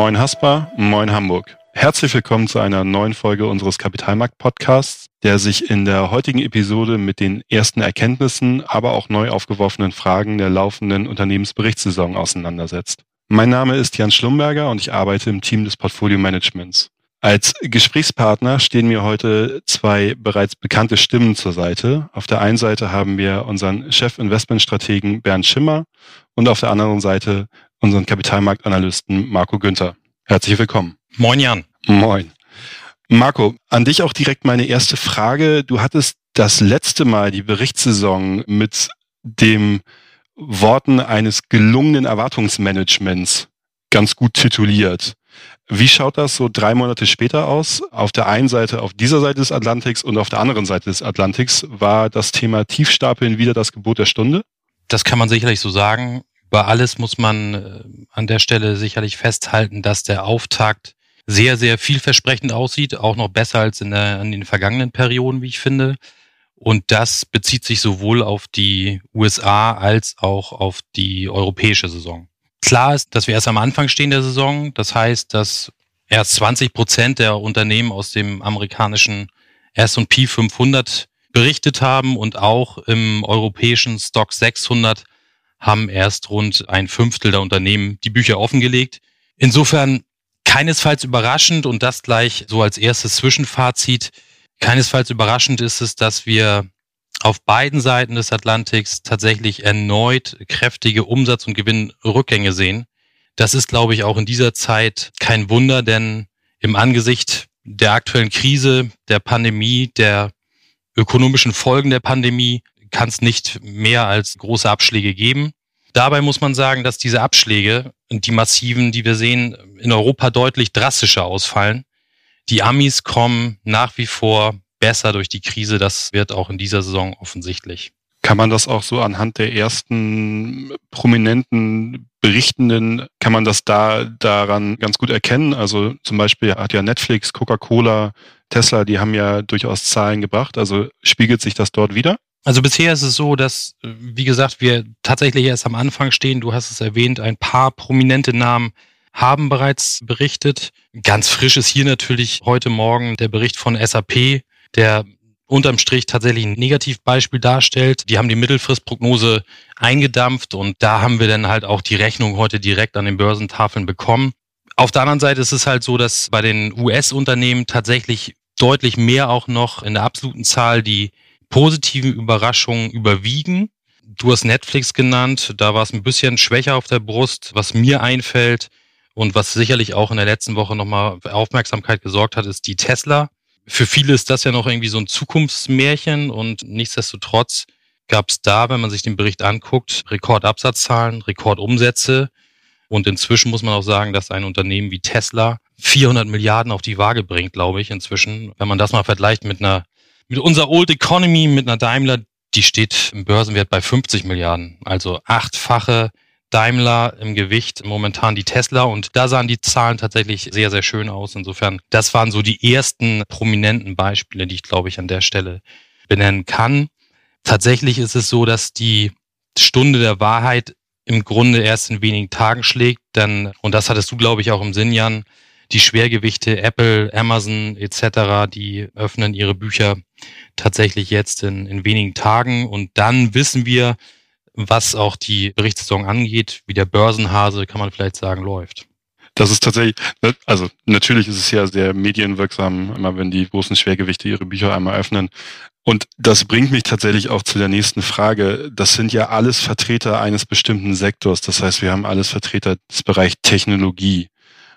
Moin Haspa, moin Hamburg. Herzlich willkommen zu einer neuen Folge unseres Kapitalmarkt-Podcasts, der sich in der heutigen Episode mit den ersten Erkenntnissen, aber auch neu aufgeworfenen Fragen der laufenden Unternehmensberichtssaison auseinandersetzt. Mein Name ist Jan Schlumberger und ich arbeite im Team des Portfolio Managements. Als Gesprächspartner stehen mir heute zwei bereits bekannte Stimmen zur Seite. Auf der einen Seite haben wir unseren Chef-Investmentstrategen Bernd Schimmer und auf der anderen Seite unseren Kapitalmarktanalysten Marco Günther. Herzlich willkommen. Moin Jan. Moin. Marco, an dich auch direkt meine erste Frage. Du hattest das letzte Mal die Berichtssaison mit dem Worten eines gelungenen Erwartungsmanagements ganz gut tituliert. Wie schaut das so drei Monate später aus? Auf der einen Seite, auf dieser Seite des Atlantiks und auf der anderen Seite des Atlantiks war das Thema Tiefstapeln wieder das Gebot der Stunde? Das kann man sicherlich so sagen. Über alles muss man äh, an der Stelle sicherlich festhalten, dass der Auftakt sehr, sehr vielversprechend aussieht, auch noch besser als in, der, in den vergangenen Perioden, wie ich finde. Und das bezieht sich sowohl auf die USA als auch auf die europäische Saison. Klar ist, dass wir erst am Anfang stehen der Saison. Das heißt, dass erst 20 Prozent der Unternehmen aus dem amerikanischen S&P 500 berichtet haben und auch im europäischen Stock 600 haben erst rund ein Fünftel der Unternehmen die Bücher offengelegt. Insofern keinesfalls überraschend und das gleich so als erstes Zwischenfazit. Keinesfalls überraschend ist es, dass wir auf beiden Seiten des Atlantiks tatsächlich erneut kräftige Umsatz- und Gewinnrückgänge sehen. Das ist, glaube ich, auch in dieser Zeit kein Wunder, denn im Angesicht der aktuellen Krise, der Pandemie, der ökonomischen Folgen der Pandemie kann es nicht mehr als große Abschläge geben. Dabei muss man sagen, dass diese Abschläge, die massiven, die wir sehen, in Europa deutlich drastischer ausfallen. Die Amis kommen nach wie vor besser durch die Krise. Das wird auch in dieser Saison offensichtlich. Kann man das auch so anhand der ersten prominenten Berichtenden, kann man das da daran ganz gut erkennen? Also zum Beispiel hat ja Netflix, Coca-Cola, Tesla, die haben ja durchaus Zahlen gebracht. Also spiegelt sich das dort wieder? Also bisher ist es so, dass, wie gesagt, wir tatsächlich erst am Anfang stehen. Du hast es erwähnt, ein paar prominente Namen haben bereits berichtet. Ganz frisch ist hier natürlich heute Morgen der Bericht von SAP, der unterm Strich tatsächlich ein Negativbeispiel darstellt. Die haben die Mittelfristprognose eingedampft und da haben wir dann halt auch die Rechnung heute direkt an den Börsentafeln bekommen. Auf der anderen Seite ist es halt so, dass bei den US-Unternehmen tatsächlich deutlich mehr auch noch in der absoluten Zahl die positiven Überraschungen überwiegen. Du hast Netflix genannt, da war es ein bisschen schwächer auf der Brust. Was mir einfällt und was sicherlich auch in der letzten Woche nochmal Aufmerksamkeit gesorgt hat, ist die Tesla. Für viele ist das ja noch irgendwie so ein Zukunftsmärchen und nichtsdestotrotz gab es da, wenn man sich den Bericht anguckt, Rekordabsatzzahlen, Rekordumsätze. Und inzwischen muss man auch sagen, dass ein Unternehmen wie Tesla 400 Milliarden auf die Waage bringt, glaube ich, inzwischen. Wenn man das mal vergleicht mit einer mit unserer Old Economy, mit einer Daimler, die steht im Börsenwert bei 50 Milliarden. Also achtfache Daimler im Gewicht, momentan die Tesla. Und da sahen die Zahlen tatsächlich sehr, sehr schön aus. Insofern, das waren so die ersten prominenten Beispiele, die ich, glaube ich, an der Stelle benennen kann. Tatsächlich ist es so, dass die Stunde der Wahrheit im Grunde erst in wenigen Tagen schlägt. Denn, und das hattest du, glaube ich, auch im Sinn, Jan, die Schwergewichte Apple, Amazon etc., die öffnen ihre Bücher tatsächlich jetzt in, in wenigen Tagen und dann wissen wir, was auch die Berichtssaison angeht, wie der Börsenhase, kann man vielleicht sagen, läuft. Das ist tatsächlich, ne, also natürlich ist es ja sehr medienwirksam, immer wenn die großen Schwergewichte ihre Bücher einmal öffnen. Und das bringt mich tatsächlich auch zu der nächsten Frage. Das sind ja alles Vertreter eines bestimmten Sektors. Das heißt, wir haben alles Vertreter des Bereichs Technologie.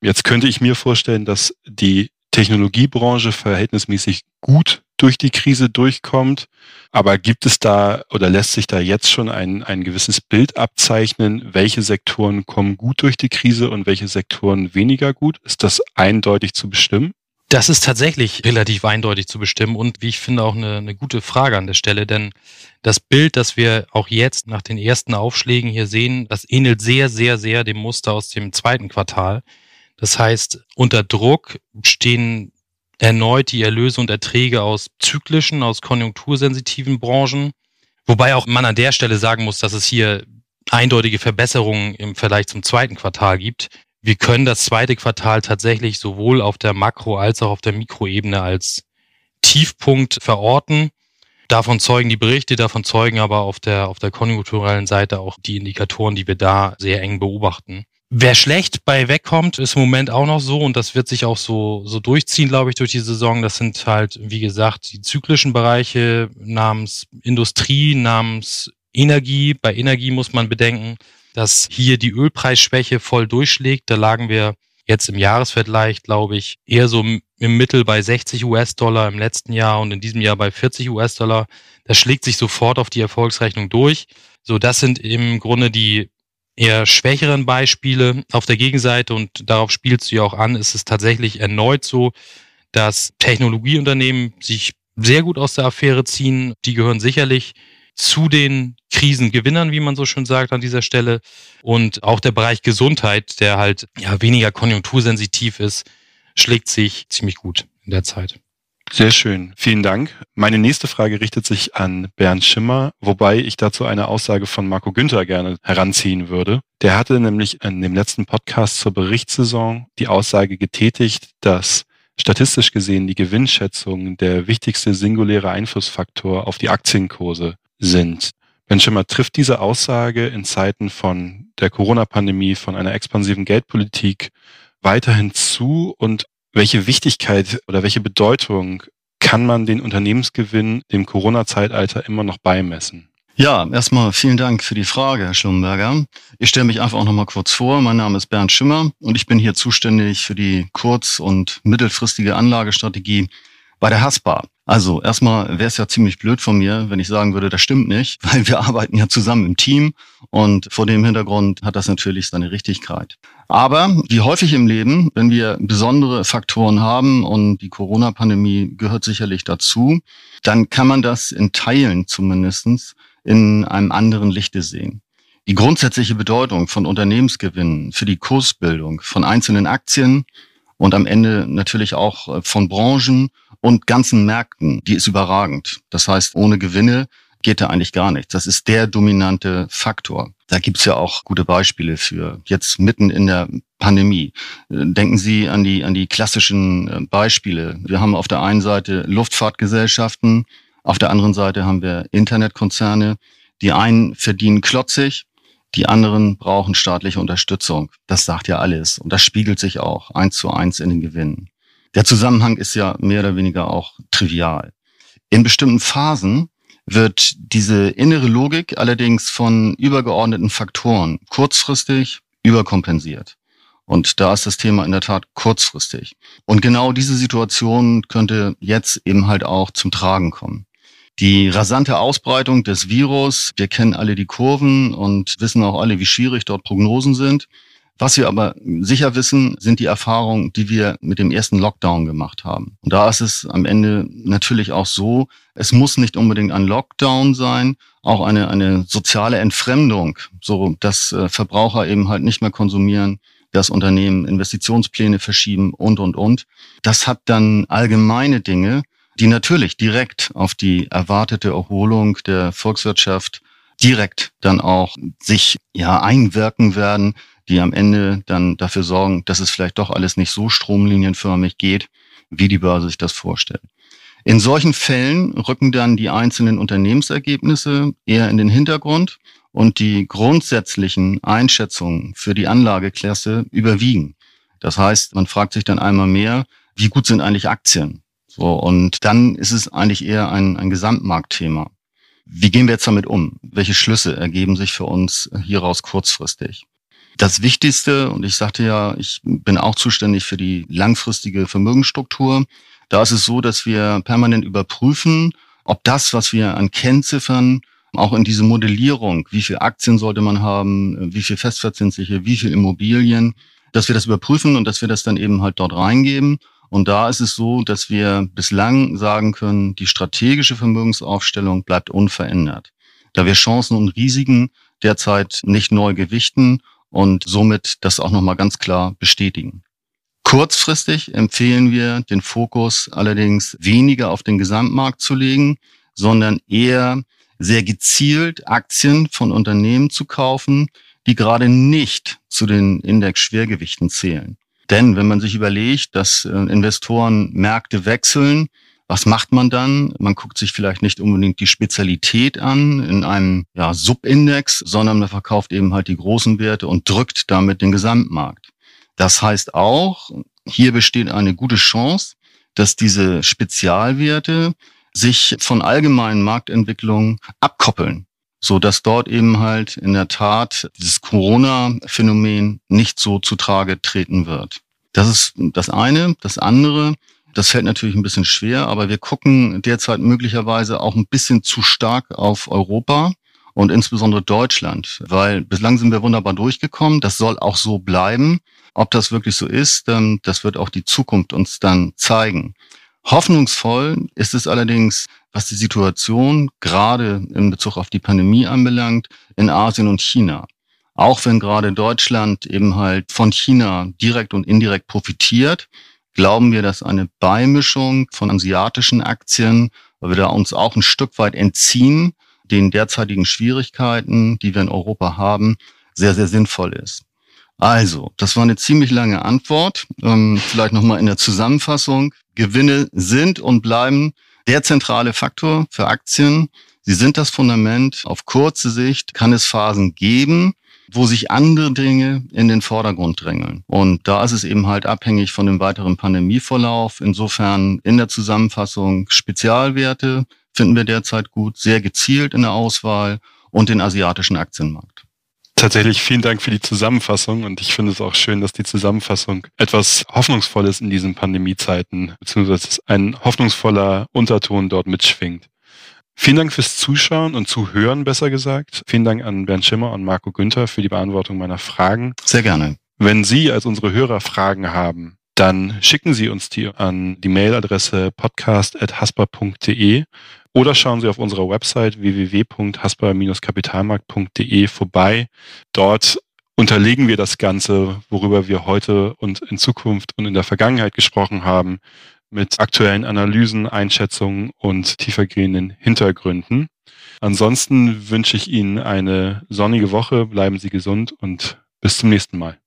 Jetzt könnte ich mir vorstellen, dass die Technologiebranche verhältnismäßig gut durch die Krise durchkommt. Aber gibt es da oder lässt sich da jetzt schon ein, ein gewisses Bild abzeichnen, welche Sektoren kommen gut durch die Krise und welche Sektoren weniger gut? Ist das eindeutig zu bestimmen? Das ist tatsächlich relativ eindeutig zu bestimmen und wie ich finde auch eine, eine gute Frage an der Stelle, denn das Bild, das wir auch jetzt nach den ersten Aufschlägen hier sehen, das ähnelt sehr, sehr, sehr dem Muster aus dem zweiten Quartal. Das heißt, unter Druck stehen erneut die Erlöse und Erträge aus zyklischen, aus konjunktursensitiven Branchen. Wobei auch man an der Stelle sagen muss, dass es hier eindeutige Verbesserungen im Vergleich zum zweiten Quartal gibt. wir können das zweite Quartal tatsächlich sowohl auf der Makro- als auch auf der Mikroebene als Tiefpunkt verorten. Davon zeugen die Berichte, davon zeugen aber auf der, auf der konjunkturellen Seite auch die Indikatoren, die wir da sehr eng beobachten. Wer schlecht bei wegkommt, ist im Moment auch noch so und das wird sich auch so, so durchziehen, glaube ich, durch die Saison. Das sind halt, wie gesagt, die zyklischen Bereiche namens Industrie, namens Energie. Bei Energie muss man bedenken, dass hier die Ölpreisschwäche voll durchschlägt. Da lagen wir jetzt im Jahresvergleich, glaube ich, eher so im Mittel bei 60 US-Dollar im letzten Jahr und in diesem Jahr bei 40 US-Dollar. Das schlägt sich sofort auf die Erfolgsrechnung durch. So, das sind im Grunde die eher schwächeren Beispiele. Auf der Gegenseite, und darauf spielst du ja auch an, ist es tatsächlich erneut so, dass Technologieunternehmen sich sehr gut aus der Affäre ziehen. Die gehören sicherlich zu den Krisengewinnern, wie man so schön sagt an dieser Stelle. Und auch der Bereich Gesundheit, der halt ja weniger konjunktursensitiv ist, schlägt sich ziemlich gut in der Zeit. Sehr schön. Vielen Dank. Meine nächste Frage richtet sich an Bernd Schimmer, wobei ich dazu eine Aussage von Marco Günther gerne heranziehen würde. Der hatte nämlich in dem letzten Podcast zur Berichtssaison die Aussage getätigt, dass statistisch gesehen die Gewinnschätzung der wichtigste singuläre Einflussfaktor auf die Aktienkurse sind. Ben Schimmer trifft diese Aussage in Zeiten von der Corona-Pandemie, von einer expansiven Geldpolitik weiterhin zu und welche Wichtigkeit oder welche Bedeutung kann man den Unternehmensgewinn dem Corona-Zeitalter immer noch beimessen? Ja, erstmal vielen Dank für die Frage, Herr Schlumberger. Ich stelle mich einfach auch noch mal kurz vor. Mein Name ist Bernd Schimmer und ich bin hier zuständig für die kurz- und mittelfristige Anlagestrategie bei der Haspa. Also erstmal wäre es ja ziemlich blöd von mir, wenn ich sagen würde, das stimmt nicht, weil wir arbeiten ja zusammen im Team und vor dem Hintergrund hat das natürlich seine Richtigkeit. Aber wie häufig im Leben, wenn wir besondere Faktoren haben und die Corona-Pandemie gehört sicherlich dazu, dann kann man das in Teilen zumindestens in einem anderen Lichte sehen. Die grundsätzliche Bedeutung von Unternehmensgewinnen für die Kursbildung von einzelnen Aktien und am Ende natürlich auch von Branchen und ganzen Märkten, die ist überragend. Das heißt, ohne Gewinne geht da eigentlich gar nichts. Das ist der dominante Faktor. Da gibt's ja auch gute Beispiele für. Jetzt mitten in der Pandemie. Denken Sie an die, an die klassischen äh, Beispiele. Wir haben auf der einen Seite Luftfahrtgesellschaften, auf der anderen Seite haben wir Internetkonzerne. Die einen verdienen klotzig, die anderen brauchen staatliche Unterstützung. Das sagt ja alles. Und das spiegelt sich auch eins zu eins in den Gewinnen. Der Zusammenhang ist ja mehr oder weniger auch trivial. In bestimmten Phasen wird diese innere Logik allerdings von übergeordneten Faktoren kurzfristig überkompensiert. Und da ist das Thema in der Tat kurzfristig. Und genau diese Situation könnte jetzt eben halt auch zum Tragen kommen. Die rasante Ausbreitung des Virus, wir kennen alle die Kurven und wissen auch alle, wie schwierig dort Prognosen sind. Was wir aber sicher wissen, sind die Erfahrungen, die wir mit dem ersten Lockdown gemacht haben. Und da ist es am Ende natürlich auch so, es muss nicht unbedingt ein Lockdown sein, auch eine, eine soziale Entfremdung, so dass äh, Verbraucher eben halt nicht mehr konsumieren, dass Unternehmen Investitionspläne verschieben und, und, und. Das hat dann allgemeine Dinge, die natürlich direkt auf die erwartete Erholung der Volkswirtschaft direkt dann auch sich ja einwirken werden, die am Ende dann dafür sorgen, dass es vielleicht doch alles nicht so stromlinienförmig geht, wie die Börse sich das vorstellt. In solchen Fällen rücken dann die einzelnen Unternehmensergebnisse eher in den Hintergrund und die grundsätzlichen Einschätzungen für die Anlageklasse überwiegen. Das heißt, man fragt sich dann einmal mehr, wie gut sind eigentlich Aktien? So, und dann ist es eigentlich eher ein, ein Gesamtmarktthema. Wie gehen wir jetzt damit um? Welche Schlüsse ergeben sich für uns hieraus kurzfristig? Das Wichtigste, und ich sagte ja, ich bin auch zuständig für die langfristige Vermögensstruktur, da ist es so, dass wir permanent überprüfen, ob das, was wir an Kennziffern auch in diese Modellierung, wie viel Aktien sollte man haben, wie viel festverzinsliche, wie viel Immobilien, dass wir das überprüfen und dass wir das dann eben halt dort reingeben. Und da ist es so, dass wir bislang sagen können, die strategische Vermögensaufstellung bleibt unverändert. Da wir Chancen und Risiken derzeit nicht neu gewichten und somit das auch nochmal ganz klar bestätigen. Kurzfristig empfehlen wir, den Fokus allerdings weniger auf den Gesamtmarkt zu legen, sondern eher sehr gezielt Aktien von Unternehmen zu kaufen, die gerade nicht zu den Index-Schwergewichten zählen. Denn wenn man sich überlegt, dass äh, Investoren Märkte wechseln, was macht man dann? Man guckt sich vielleicht nicht unbedingt die Spezialität an in einem ja, Subindex, sondern man verkauft eben halt die großen Werte und drückt damit den Gesamtmarkt. Das heißt auch, hier besteht eine gute Chance, dass diese Spezialwerte sich von allgemeinen Marktentwicklungen abkoppeln, so dass dort eben halt in der Tat dieses Corona-Phänomen nicht so zutage treten wird. Das ist das eine. Das andere, das fällt natürlich ein bisschen schwer, aber wir gucken derzeit möglicherweise auch ein bisschen zu stark auf Europa und insbesondere Deutschland, weil bislang sind wir wunderbar durchgekommen. Das soll auch so bleiben. Ob das wirklich so ist, ähm, das wird auch die Zukunft uns dann zeigen. Hoffnungsvoll ist es allerdings, was die Situation gerade in Bezug auf die Pandemie anbelangt, in Asien und China. Auch wenn gerade Deutschland eben halt von China direkt und indirekt profitiert, glauben wir, dass eine Beimischung von asiatischen Aktien, weil wir da uns auch ein Stück weit entziehen, den derzeitigen Schwierigkeiten, die wir in Europa haben, sehr, sehr sinnvoll ist. Also, das war eine ziemlich lange Antwort. Ähm, vielleicht nochmal in der Zusammenfassung. Gewinne sind und bleiben der zentrale Faktor für Aktien. Sie sind das Fundament. Auf kurze Sicht kann es Phasen geben, wo sich andere Dinge in den Vordergrund drängeln. Und da ist es eben halt abhängig von dem weiteren Pandemieverlauf. Insofern in der Zusammenfassung Spezialwerte finden wir derzeit gut, sehr gezielt in der Auswahl und den asiatischen Aktienmarkt. Tatsächlich vielen Dank für die Zusammenfassung und ich finde es auch schön, dass die Zusammenfassung etwas Hoffnungsvolles in diesen Pandemiezeiten, beziehungsweise ein hoffnungsvoller Unterton dort mitschwingt. Vielen Dank fürs Zuschauen und Zuhören, besser gesagt. Vielen Dank an Bernd Schimmer und Marco Günther für die Beantwortung meiner Fragen. Sehr gerne. Wenn Sie als unsere Hörer Fragen haben, dann schicken Sie uns die an die Mailadresse podcast.hasper.de oder schauen Sie auf unserer Website www.hasper-kapitalmarkt.de vorbei. Dort unterlegen wir das Ganze, worüber wir heute und in Zukunft und in der Vergangenheit gesprochen haben, mit aktuellen Analysen, Einschätzungen und tiefergehenden Hintergründen. Ansonsten wünsche ich Ihnen eine sonnige Woche, bleiben Sie gesund und bis zum nächsten Mal.